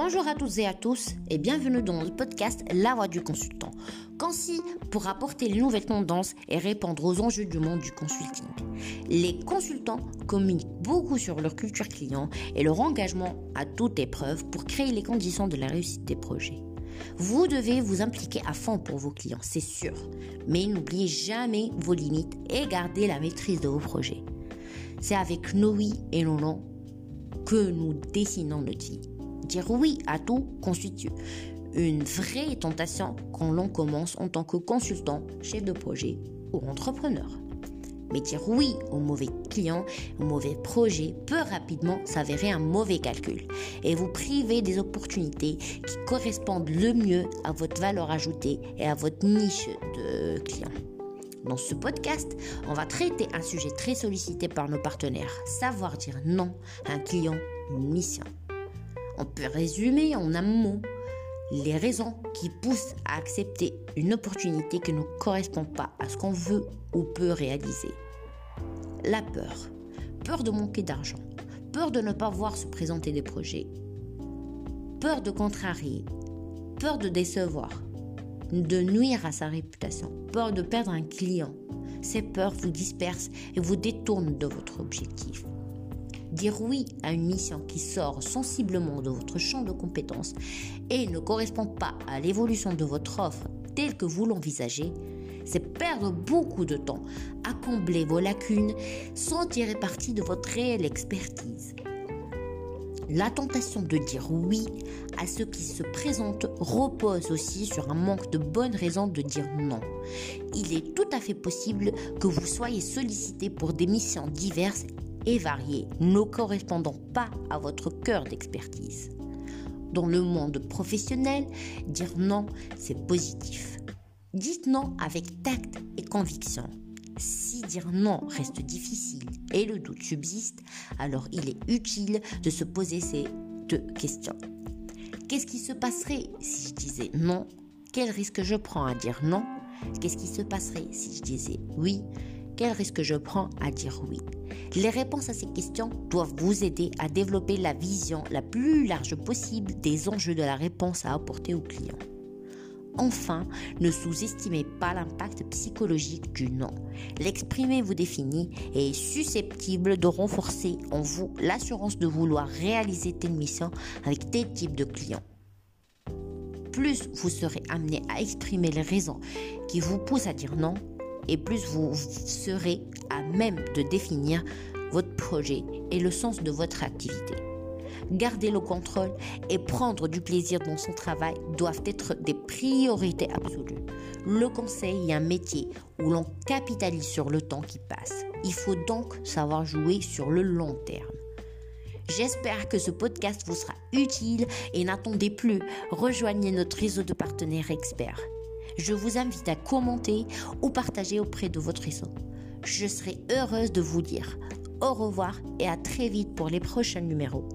Bonjour à toutes et à tous et bienvenue dans notre podcast La Voix du consultant. Concis pour apporter les nouvelles tendances et répondre aux enjeux du monde du consulting. Les consultants communiquent beaucoup sur leur culture client et leur engagement à toute épreuve pour créer les conditions de la réussite des projets. Vous devez vous impliquer à fond pour vos clients, c'est sûr, mais n'oubliez jamais vos limites et gardez la maîtrise de vos projets. C'est avec nos oui et nos non que nous dessinons notre vie. Dire oui à tout constitue une vraie tentation quand l'on commence en tant que consultant, chef de projet ou entrepreneur. Mais dire oui au mauvais client, au mauvais projet peut rapidement s'avérer un mauvais calcul et vous priver des opportunités qui correspondent le mieux à votre valeur ajoutée et à votre niche de clients. Dans ce podcast, on va traiter un sujet très sollicité par nos partenaires, savoir dire non à un client, une mission. On peut résumer en un mot les raisons qui poussent à accepter une opportunité qui ne correspond pas à ce qu'on veut ou peut réaliser. La peur. Peur de manquer d'argent. Peur de ne pas voir se présenter des projets. Peur de contrarier. Peur de décevoir. De nuire à sa réputation. Peur de perdre un client. Ces peurs vous dispersent et vous détournent de votre objectif. Dire oui à une mission qui sort sensiblement de votre champ de compétences et ne correspond pas à l'évolution de votre offre telle que vous l'envisagez, c'est perdre beaucoup de temps à combler vos lacunes sans tirer parti de votre réelle expertise. La tentation de dire oui à ce qui se présente repose aussi sur un manque de bonnes raisons de dire non. Il est tout à fait possible que vous soyez sollicité pour des missions diverses et variées, ne correspondant pas à votre cœur d'expertise. Dans le monde professionnel, dire non, c'est positif. Dites non avec tact et conviction. Si dire non reste difficile et le doute subsiste, alors il est utile de se poser ces deux questions. Qu'est-ce qui se passerait si je disais non? Quel risque je prends à dire non? Qu'est-ce qui se passerait si je disais oui? Quel risque je prends à dire oui Les réponses à ces questions doivent vous aider à développer la vision la plus large possible des enjeux de la réponse à apporter au client. Enfin, ne sous-estimez pas l'impact psychologique du non. L'exprimer vous définit et est susceptible de renforcer en vous l'assurance de vouloir réaliser telle mission avec tel type de client. Plus vous serez amené à exprimer les raisons qui vous poussent à dire non, et plus vous serez à même de définir votre projet et le sens de votre activité garder le contrôle et prendre du plaisir dans son travail doivent être des priorités absolues. Le conseil est un métier où l'on capitalise sur le temps qui passe. Il faut donc savoir jouer sur le long terme. J'espère que ce podcast vous sera utile et n'attendez plus, rejoignez notre réseau de partenaires experts. Je vous invite à commenter ou partager auprès de votre réseau. Je serai heureuse de vous dire au revoir et à très vite pour les prochains numéros.